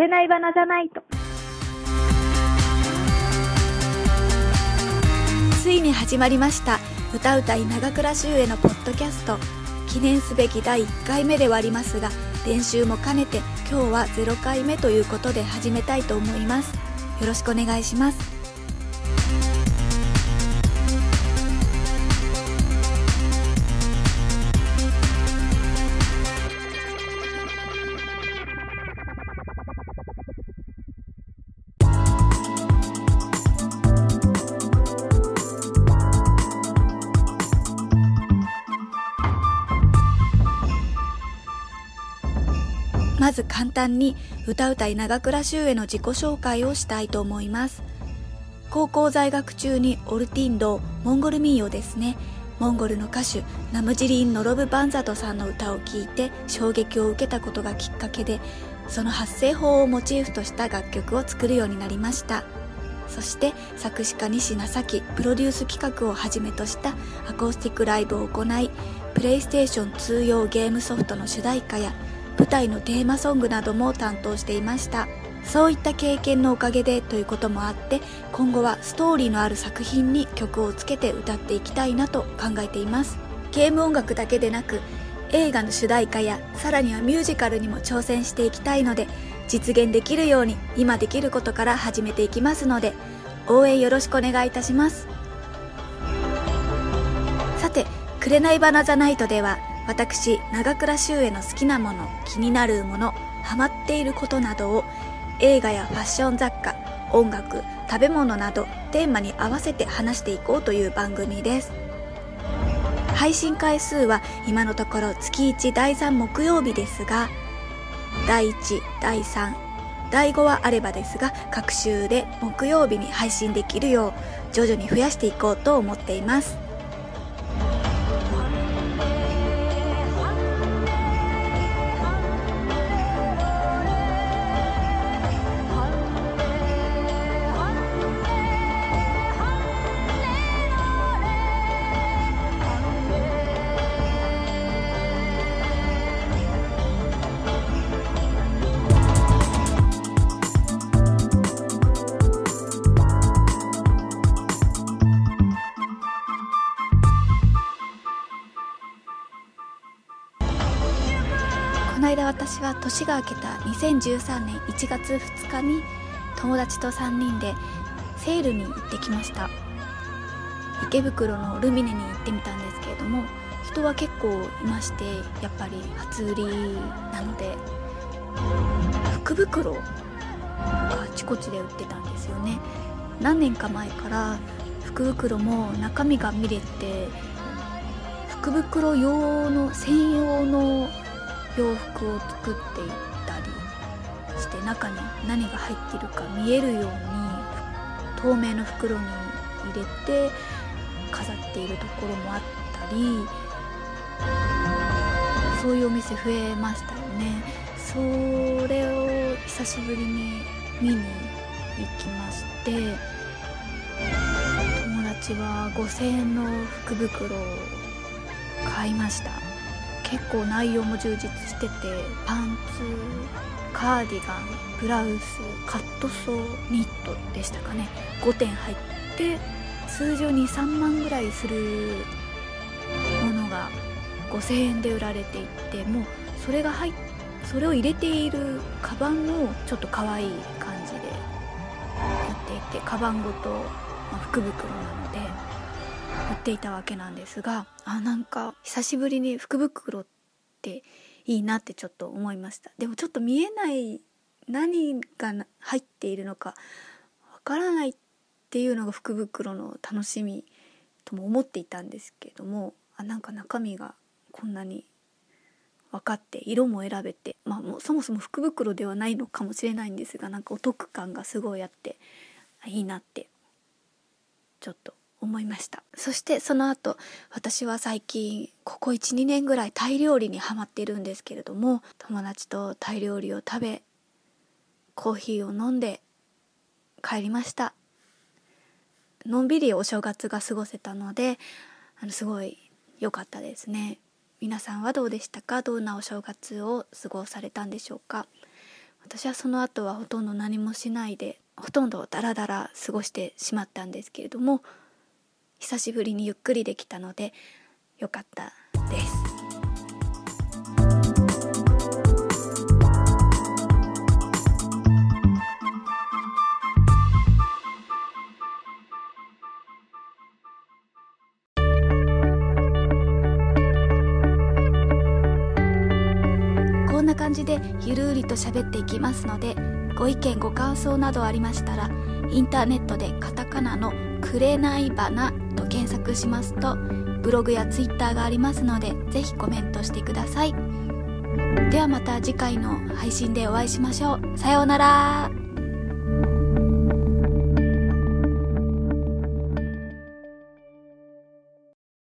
れない花じゃないと。ついに始まりました。歌うたい長倉周へのポッドキャスト。記念すべき第1回目ではありますが練習も兼ねて今日は0回目ということで始めたいと思います。よろしくお願いします。ず簡単に歌うたい長倉修への自己紹介をしたいと思います。高校在学中にオルティンドーモンゴル民謡ですね。モンゴルの歌手ナムジリン・ノロブ・バンザトさんの歌を聴いて衝撃を受けたことがきっかけでその発声法をモチーフとした楽曲を作るようになりました。そして作詞家西名咲プロデュース企画をはじめとしたアコースティックライブを行いプレイステーション通用ゲームソフトの主題歌や舞台のテーマソングなども担当していました。そういった経験のおかげでということもあって今後はストーリーのある作品に曲をつけて歌っていきたいなと考えています。ゲーム音楽だけでなく映画の主題歌やさらにはミュージカルにも挑戦していきたいので実現できるように今できることから始めていきますので応援よろしくお願いいたします。さて「紅花ザナイト」では私長倉修への好きなもの気になるものハマっていることなどを映画やファッション雑貨音楽食べ物などテーマに合わせて話していこうという番組です。配信回数は今のところ月1第3木曜日ですが第1第3第5はあればですが各週で木曜日に配信できるよう徐々に増やしていこうと思っています。間私は年が明けた2013年1月2日に友達と3人でセールに行ってきました。池袋のルミネに行ってみたんですけれども人は結構いましてやっぱり初売りなので福袋があちこちで売ってたんですよね。何年か前から福袋も中身が見れて福袋用の専用の洋服を作っていったりして中に何が入っているか見えるように透明の袋に入れて飾っているところもあったりそういうお店増えましたよね。それを久しぶりに見に行きまして友達は5000円の福袋を買いました。結構内容も充実しててパンツカーディガンブラウスカットソーニットでしたかね。5点入って通常23万ぐらいするものが5000円で売られていてもうそれが入っそれを入れているカバンもちょっと可愛い感じでやっていてカバンごと、ま、福袋なので売っていたわけなんですがあなんか久しぶりに福袋っていいなってちょっと思いました。でもちょっと見えない何が入っているのかわからないっていうのが福袋の楽しみとも思っていたんですけどもあなんか中身がこんなに分かって色も選べてまあもうそもそも福袋ではないのかもしれないんですがなんかお得感がすごいあっていいなってちょっと思いました。そしてその後私は最近ここ12年ぐらいタイ料理にハマっているんですけれども友達とタイ料理を食べコーヒーを飲んで帰りました。のんびりお正月が過ごせたのであのすごい良かったですね。皆さんはどうでしたか？どんなお正月を過ごされたんでしょうか？私はその後はほとんど何もしないでほとんどダラダラ過ごしてしまったんですけれども久しぶりにゆっくりできたのでよかったです。こんな感じでゆるりと喋っていきますのでご意見ご感想などありましたらインターネットでカタカナの「触れない花」と検索しますとブログやツイッターがありますのでぜひコメントしてください。ではまた次回の配信でお会いしましょう。さようなら。